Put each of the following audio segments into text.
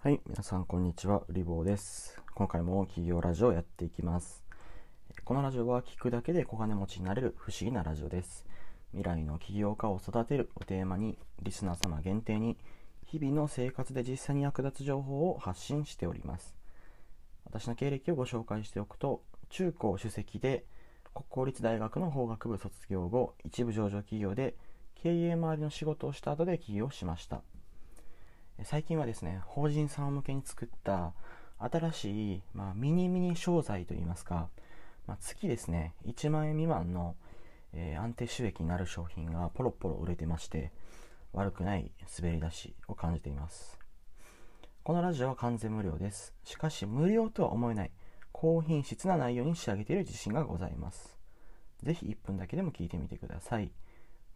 はい、皆さんこんにちは、うりぼうです。今回も企業ラジオをやっていきます。このラジオは聞くだけで小金持ちになれる不思議なラジオです。未来の起業家を育てるをテーマに、リスナー様限定に、日々の生活で実際に役立つ情報を発信しております。私の経歴をご紹介しておくと、中高首席で国公立大学の法学部卒業後、一部上場企業で経営周りの仕事をした後で起業しました。最近はですね法人さん向けに作った新しい、まあ、ミニミニ商材といいますか、まあ、月ですね1万円未満の、えー安定収益になる商品がポロポロ売れてまして悪くない滑り出しを感じています。このラジオは完全無料です。しかし無料とは思えない高品質な内容に仕上げている自信がございます。ぜひ1分だけでも聞いてみてください。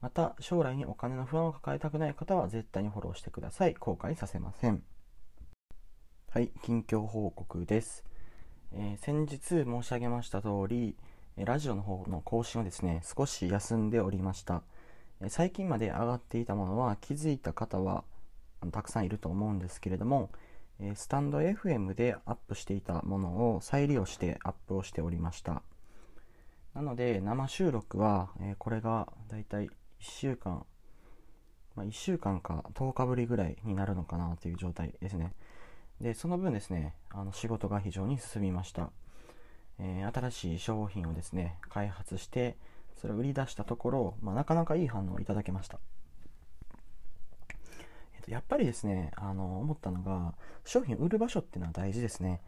また将来にお金の不安を抱えたくない方は絶対にフォローしてください。後悔させません。はい近況報告です、えー先日申し上げました通りラジオの方の更新をですね少し休んでおりました。最近まで上がっていたものは気づいた方はたくさんいると思うんですけれどもスタンド FM でアップしていたものを再利用してアップをしておりました。なので生収録は、えこれがだいたい1週間、まあ、1週間か10日ぶりぐらいになるのかなという状態ですね。でその分ですねあの仕事が非常に進みました、えー新しい商品をですね開発してそれを売り出したところ、まあ、なかなかいい反応をいただけました。えっとやっぱりですねあの思ったのが商品売る場所っていうのは大事ですね、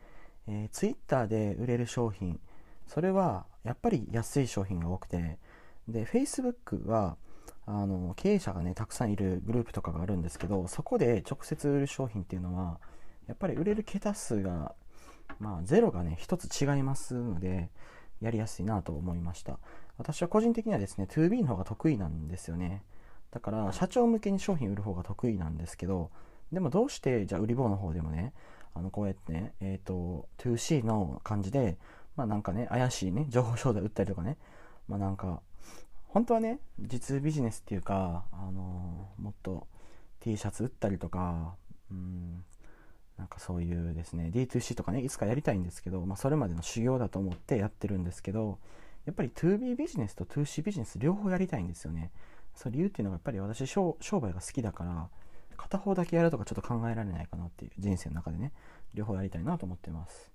えー、Twitter で売れる商品それはやっぱり安い商品が多くてで Facebook はあの経営者がねたくさんいるグループとかがあるんですけどそこで直接売る商品っていうのはやっぱり売れる桁数がまあゼロがね一つ違いますのでやりやすいなと思いました。私は個人的にはですね 2B の方が得意なんですよね。だから社長向けに商品売る方が得意なんですけどでもどうしてじゃあ売り棒の方でもねあのこうやってねえっ、と 2C の感じでまあなんかね怪しいね情報商材売ったりとかねまあなんか本当はね実ビジネスっていうか、あのもっと T シャツ売ったりとかうんなんかそういうですね D2C とかねいつかやりたいんですけど、まあ、それまでの修行だと思ってやってるんですけどやっぱり 2B ビジネスと 2C ビジネス両方やりたいんですよねその理由っていうのがやっぱり私商商売が好きだから片方だけやるとかちょっと考えられないかなっていう人生の中でね両方やりたいなと思ってます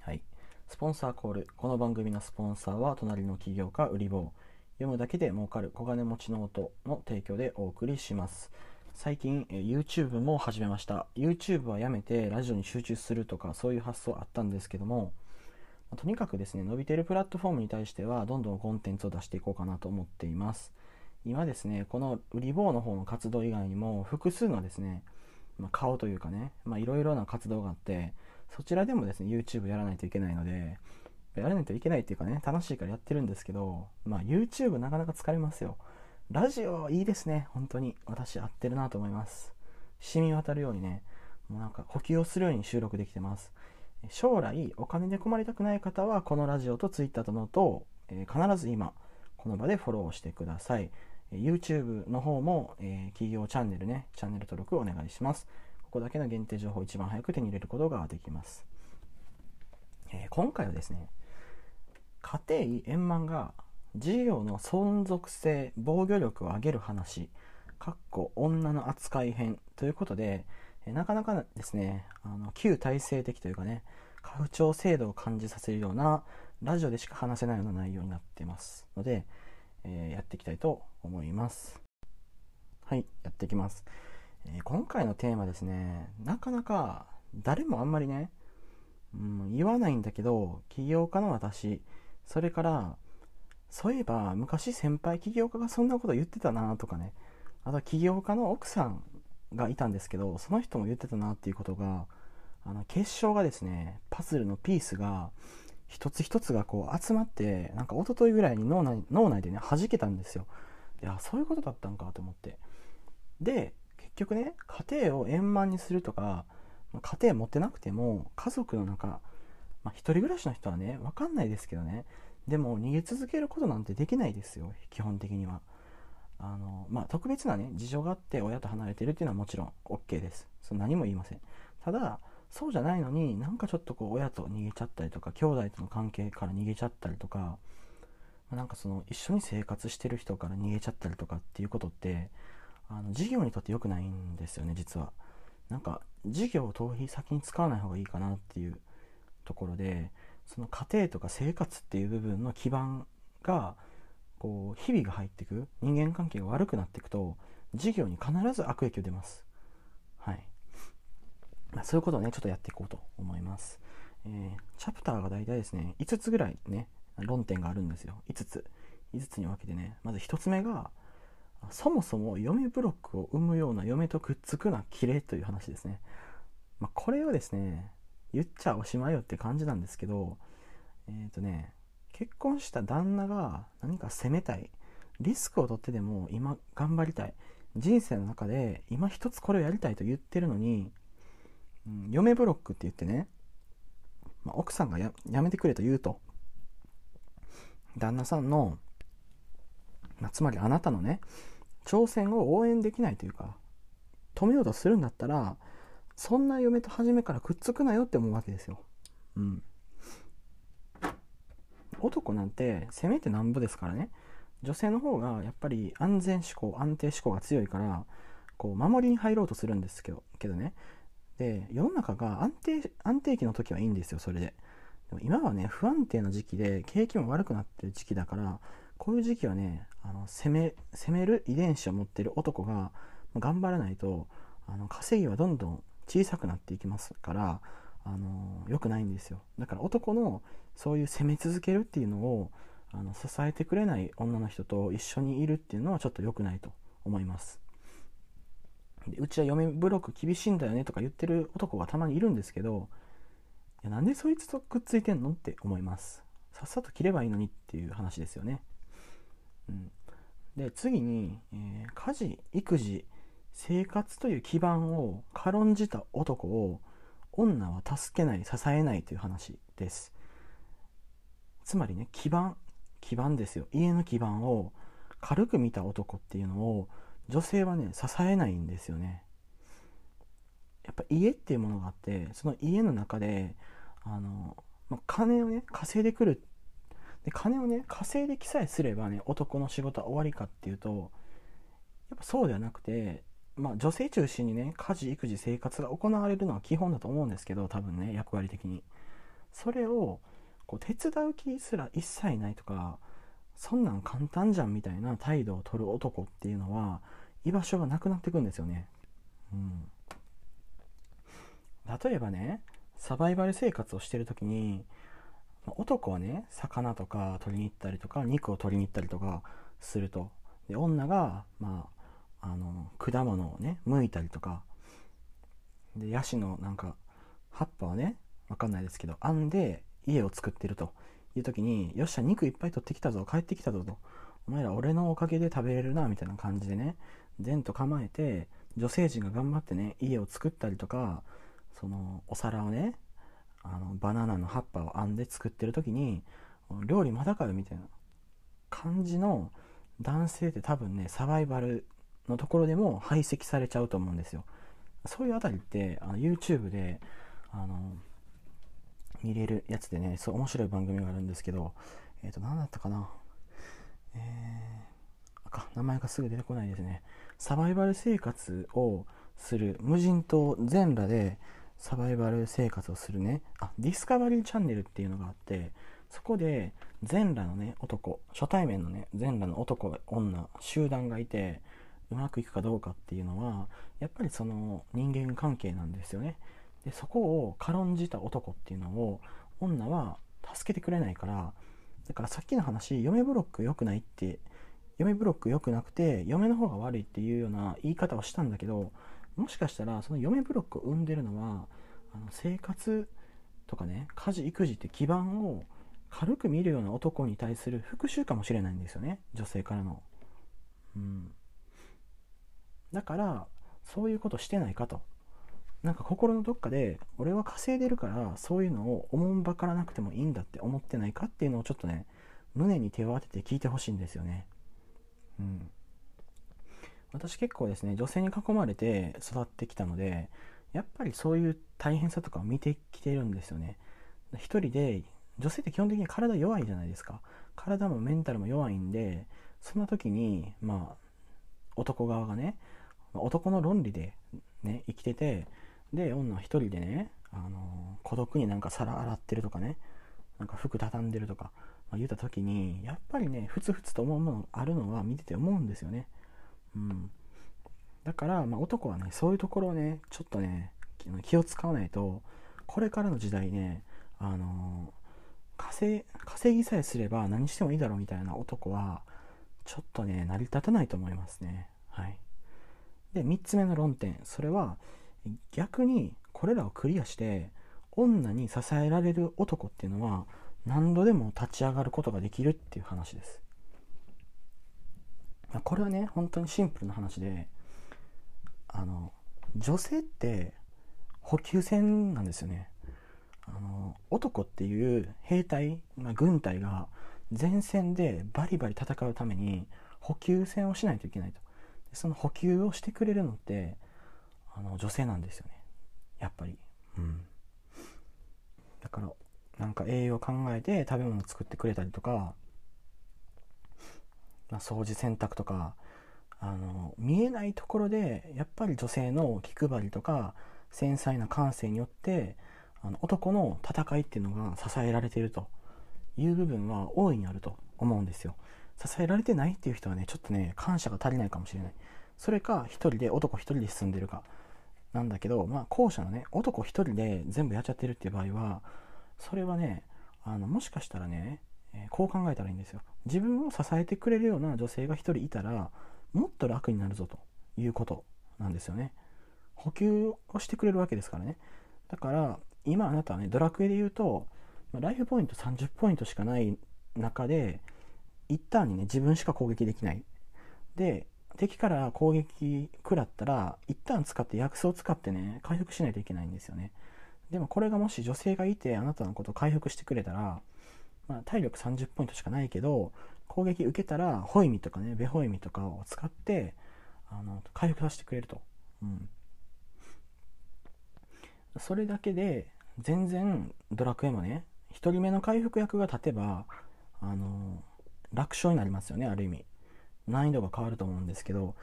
はいスポンサーコール。この番組のスポンサーは、隣の起業家、売り棒。読むだけで儲かる小金持ちの音の提供でお送りします。最近、え YouTube も始めました。YouTube はやめてラジオに集中するとか、そういう発想あったんですけども、まとにかくですね、伸びてるプラットフォームに対しては、どんどんコンテンツを出していこうかなと思っています。今ですね、この売り棒の方の活動以外にも、複数のですね、まあ、顔というかね、いろいろな活動があって、そちらでもですね、YouTube やらないといけないので、やらないといけないっていうかね、楽しいからやってるんですけど、まあ YouTube なかなか疲れますよ。ラジオいいですね、本当に。私合ってるなと思います。染み渡るようにね、もうなんか呼吸をするように収録できてます。将来お金で困りたくない方は、このラジオと Twitter とのと、えー必ず今、この場でフォローしてください。YouTube の方も、えー企業チャンネルね、チャンネル登録お願いします。ここだけの限定情報を一番早く手に入れることができます。えー今回はですね、家庭円満が事業の存続性、防御力を上げる話、かっこ女の扱い編ということで、えなかなかですね、あの旧体制的というかね、家父長制度を感じさせるようなラジオでしか話せないような内容になってますので、えーやっていきたいと思います。はい、やっていきます。えー今回のテーマですね、なかなか誰もあんまりね、うん、言わないんだけど、起業家の私、それから、そういえば昔先輩起業家がそんなこと言ってたなとかね、あとは起業家の奥さんがいたんですけど、その人も言ってたなっていうことが、あの結晶がですね、パズルのピースが一つ一つがこう集まって、なんか一昨日ぐらいに脳内脳内でね、弾けたんですよ。いや、そういうことだったんかと思って。で、結局ね、家庭を円満にするとか、家庭持ってなくても、家族の中、まあ、一人暮らしの人はね、わかんないですけどね、でも逃げ続けることなんてできないですよ、基本的には。あの、まあ、特別なね事情があって親と離れてるっていうのはもちろん OK です。その何も言いません。ただそうじゃないのになんかちょっとこう親と逃げちゃったりとか兄弟との関係から逃げちゃったりとかなんかその一緒に生活してる人から逃げちゃったりとかっていうことってあの事業にとって良くないんですよね実は。なんか事業を逃避先に使わない方がいいかなっていうところでその家庭とか生活っていう部分の基盤がこう日々が入っていく人間関係が悪くなっていくと事業に必ず悪影響出ます。はい。まあ、そういうことをねちょっとやっていこうと思います、えー、チャプターが大体ですね5つぐらいね論点があるんですよ。5つ。5つに分けてねまず1つ目がそもそも嫁ブロックを生むような嫁とくっつくな綺麗という話ですね、まあ、これをですね言っちゃおしまいよって感じなんですけどえっ、ー、とね結婚した旦那が何か責めたいリスクを取ってでも今頑張りたい人生の中で今一つこれをやりたいと言ってるのに、うん、嫁ブロックって言ってね、まあ、奥さんがやめてくれと言うと旦那さんの、まあ、つまりあなたのね挑戦を応援できないというか止めようとするんだったらそんな嫁と初めからくっつくなよって思うわけですよ。うん。男なんてせめてなんぼですからね女性の方がやっぱり安全志向安定志向が強いからこう守りに入ろうとするんですけどけどねで世の中が安定安定期の時はいいんですよそれででも今はね不安定な時期で景気も悪くなってる時期だからこういう時期はねあの攻め攻める遺伝子を持ってる男が頑張らないとあの稼ぎはどんどん小さくなっていきますからあの良くないんですよ。だから男のそういう攻め続けるっていうのをあの支えてくれない女の人と一緒にいるっていうのはちょっと良くないと思います。でうちは嫁ブロック厳しいんだよねとか言ってる男がたまにいるんですけどいやなんでそいつとくっついてんのって思います。さっさと切ればいいのにっていう話ですよね、うん、で次に、えー、家事育児生活という基盤を軽んじた男を女は助けない支えないという話です。つまりね基盤基盤ですよ。家の基盤を軽く見た男っていうのを女性はね支えないんですよね。やっぱ家っていうものがあってその家の中であの、まあ、金をね稼いでくる。で金をね稼いできさえすればね男の仕事は終わりかっていうとやっぱそうではなくてまあ女性中心にね家事育児生活が行われるのは基本だと思うんですけど多分ね役割的に。それをこう手伝う気すら一切ないとかそんなん簡単じゃんみたいな態度を取る男っていうのは居場所がなくなってくんですよね。うん、例えばねサバイバル生活をしてる時に男はね魚とか取りに行ったりとか肉を取りに行ったりとかすると。で女がまああの果物をね剥いたりとかでヤシのなんか葉っぱをねわかんないですけど編んで家を作ってるという時に、よっしゃ、肉いっぱい取ってきたぞ、帰ってきたぞと。お前ら俺のおかげで食べれるな、みたいな感じでね、前と構えて、女性陣が頑張ってね、家を作ったりとか、その、お皿をね、あの、バナナの葉っぱを編んで作ってる時に、料理まだかよ、みたいな感じの男性って多分ね、サバイバルのところでも排斥されちゃうと思うんですよ。そういうあたりって、あの YouTube で、あの、見れるやつでね、そう面白い番組があるんですけど、えっ、ー、と、何だったかな。えー、か、名前がすぐ出てこないですね。サバイバル生活をする、無人島全裸でサバイバル生活をするね、あ、ディスカバリーチャンネルっていうのがあって、そこで全裸のね、男、初対面のね、全裸の男、女、集団がいて、うまくいくかどうかっていうのは、やっぱりその人間関係なんですよね。でそこを軽んじた男っていうのを女は助けてくれないからだからさっきの話嫁ブロック良くないって嫁ブロック良くなくて嫁の方が悪いっていうような言い方をしたんだけどもしかしたらその嫁ブロックを生んでるのはあの生活とかね家事育児って基盤を軽く見るような男に対する復讐かもしれないんですよね。女性からの。うん。だからそういうことしてないかと。なんか心のどっかで俺は稼いでるからそういうのをおもんばからなくてもいいんだって思ってないかっていうのをちょっとね胸に手を当てて聞いてほしいんですよね。うん。私結構ですね女性に囲まれて育ってきたのでやっぱりそういう大変さとかを見てきてるんですよね。一人で女性って基本的に体弱いじゃないですか。体もメンタルも弱いんでそんな時にまあ男側がね男の論理でね生きててで女一人でね、あの孤独になんか皿洗ってるとかねなんか服畳んでるとか、まあ、言った時にやっぱりねふつふつと思うものあるのは見てて思うんですよね。うん。だから、まあ、男はねそういうところをねちょっとね気を使わないとこれからの時代ねあの稼稼ぎさえすれば何してもいいだろうみたいな男はちょっとね成り立たないと思いますね。はい。で3つ目の論点。それは逆にこれらをクリアして女に支えられる男っていうのは何度でも立ち上がることができるっていう話です。これはね本当にシンプルな話であの女性って補給線なんですよね。あの男っていう兵隊、まあ、軍隊が前線でバリバリ戦うために補給線をしないといけないと。その補給をしてくれるのってあの女性なんですよね。やっぱり。うん。だからなんか栄養考えて食べ物作ってくれたりとか、まあ、掃除洗濯とかあの見えないところでやっぱり女性の気配りとか繊細な感性によってあの男の戦いっていうのが支えられているという部分は大いにあると思うんですよ。支えられてないっていう人はねちょっとね感謝が足りないかもしれない。それか一人で男一人で住んでるか。なんだけどまあ後者のね男一人で全部やっちゃってるっていう場合はそれはねあのもしかしたらね、えー、こう考えたらいいんですよ。自分を支えてくれるような女性が一人いたらもっと楽になるぞということなんですよね。補給をしてくれるわけですからね。だから今あなたはねドラクエで言うとライフポイント30ポイントしかない中で一旦にね自分しか攻撃できない。で敵から攻撃食らったら一旦使って薬草を使ってね回復しないといけないんですよね。でもこれがもし女性がいてあなたのことを回復してくれたら、まあ、体力30ポイントしかないけど攻撃受けたらホイミとかねベホイミとかを使ってあの回復させてくれると、うん、それだけで全然ドラクエもね1人目の回復役が立てばあの楽勝になりますよねある意味。難易度が変わると思うんですけど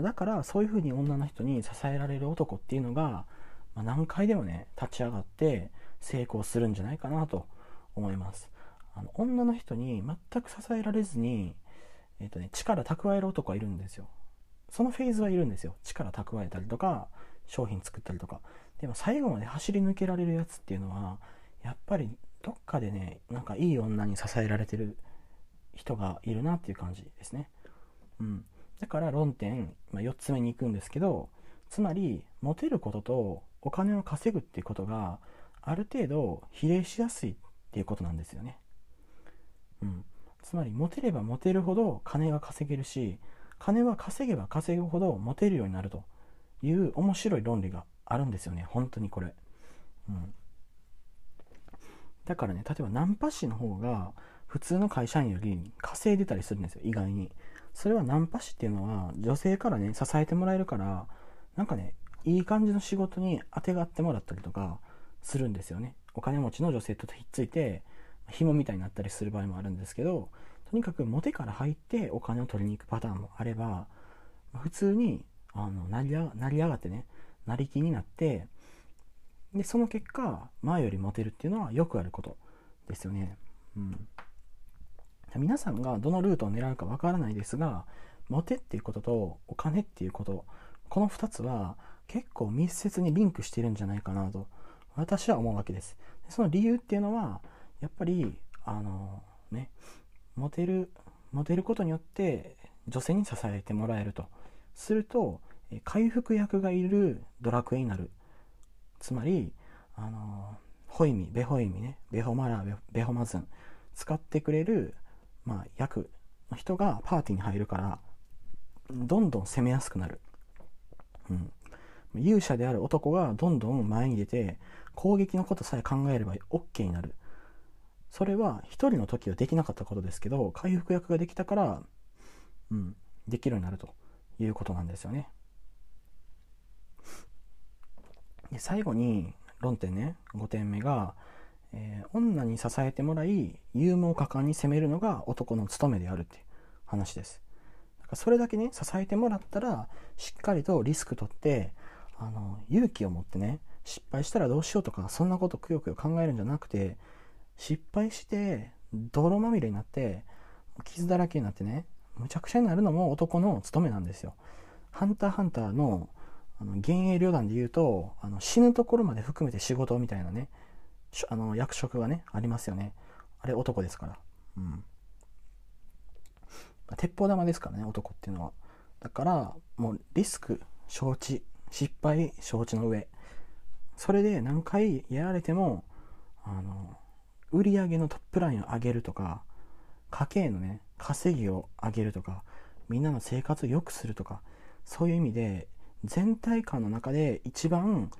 だからそういう風に女の人に支えられる男っていうのが、まあ、何回でもね立ち上がって成功するんじゃないかなと思います。あの女の人に全く支えられずに、えーとね、力蓄える男はいるんですよ。そのフェーズはいるんですよ。力蓄えたりとか商品作ったりとか。でも最後まで走り抜けられるやつっていうのはやっぱりどっかでねなんかいい女に支えられてる人がいるなっていう感じですね。うん、だから論点、まあ、4つ目に行くんですけどつまりモテることとお金を稼ぐっていうことがある程度比例しやすいっていうことなんですよね。うん、つまりモテればモテるほど金が稼げるし金は稼げば稼ぐほどモテるようになるという面白い論理があるんですよね本当にこれ。うんだからね例えばナンパ師の方が普通の会社員より稼いでたりするんですよ意外に。それはナンパ師っていうのは女性からね支えてもらえるからなんかねいい感じの仕事にあてがってもらったりとかするんですよね。お金持ちの女性とひっついて紐みたいになったりする場合もあるんですけどとにかくモテから入ってお金を取りに行くパターンもあれば普通にあの成り成り上がってね成り気になってでその結果前よりモテるっていうのはよくあることですよね。うん、皆さんがどのルートを狙うかわからないですがモテっていうこととお金っていうことこの2つは結構密接にリンクしてるんじゃないかなと私は思うわけです。その理由っていうのはやっぱりあのねモテるモテることによって女性に支えてもらえるとすると回復役がいるドラクエになるつまりあのホイミベホイミねベホマラーベホマズン使ってくれる、まあ、役の人がパーティーに入るからどんどん攻めやすくなる、うん、勇者である男がどんどん前に出て攻撃のことさえ考えれば OK になる。それは1人の時はできなかったことですけど回復役ができたから、うん、できるようになるということなんですよね。で最後に論点ね5点目が、えー、女に支えてもらい勇猛果敢に攻めるのが男の務めであるっていう話です。それだけね支えてもらったらしっかりとリスク取ってあの勇気を持ってね失敗したらどうしようとかそんなことくよくよ考えるんじゃなくて失敗して泥まみれになって傷だらけになってねむちゃくちゃになるのも男の務めなんですよ。ハンターハンターのあの幻影旅団で言うとあの死ぬところまで含めて仕事みたいなねあの役職がねありますよね。あれ男ですから。うん。鉄砲玉ですからね男っていうのは。だからもうリスク承知失敗承知の上。それで何回やられてもあの売り上げのトップラインを上げるとか家計のね稼ぎを上げるとかみんなの生活を良くするとかそういう意味で全体感の中で一番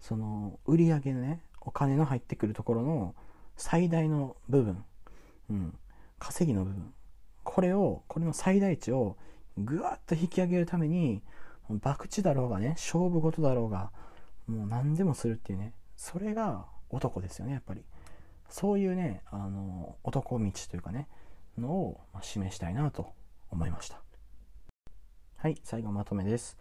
その売り上げのねお金の入ってくるところの最大の部分、うん、稼ぎの部分。これをこれの最大値をぐわっと引き上げるために博打だろうがね勝負事だろうがもう何でもするっていうねそれが男ですよねやっぱり。そういうねあの男道というかねのを示したいなと思いました。はい最後まとめです。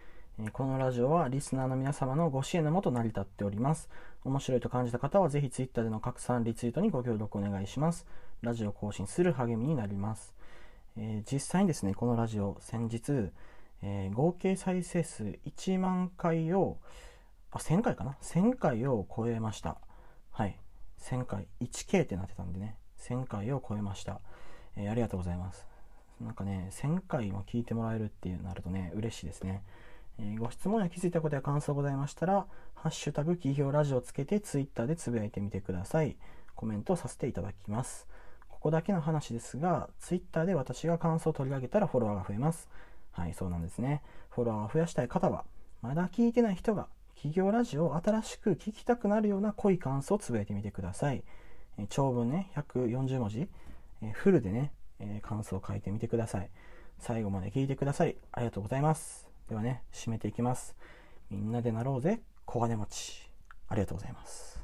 このラジオはリスナーの皆様のご支援のもと成り立っております。面白いと感じた方はぜひ Twitter での拡散、リツイートにご協力お願いします。ラジオ更新する励みになります。えー、実際にですね、このラジオ先日、えー、合計再生数1万回を、あ、1000回かな ?1000 回を超えました。はい。1000回、1K ってなってたんでね、1000回を超えました。えー、ありがとうございます。なんかね、1000回も聞いてもらえるってなるとね、嬉しいですね。えご質問や気づいたことや感想ございましたら、ハッシュタグ企業ラジオつけてツイッターでつぶやいてみてください。コメントさせていただきます。ここだけの話ですが、ツイッターで私が感想を取り上げたらフォロワーが増えます。はい、そうなんですね。フォロワーを増やしたい方は、まだ聞いてない人が企業ラジオを新しく聞きたくなるような濃い感想をつぶやいてみてください。え長文ね、140文字、えフルでね、え感想を書いてみてください。最後まで聞いてくださりありがとうございます。ではね、締めていきます。みんなでなろうぜ、小金持ち。ありがとうございます。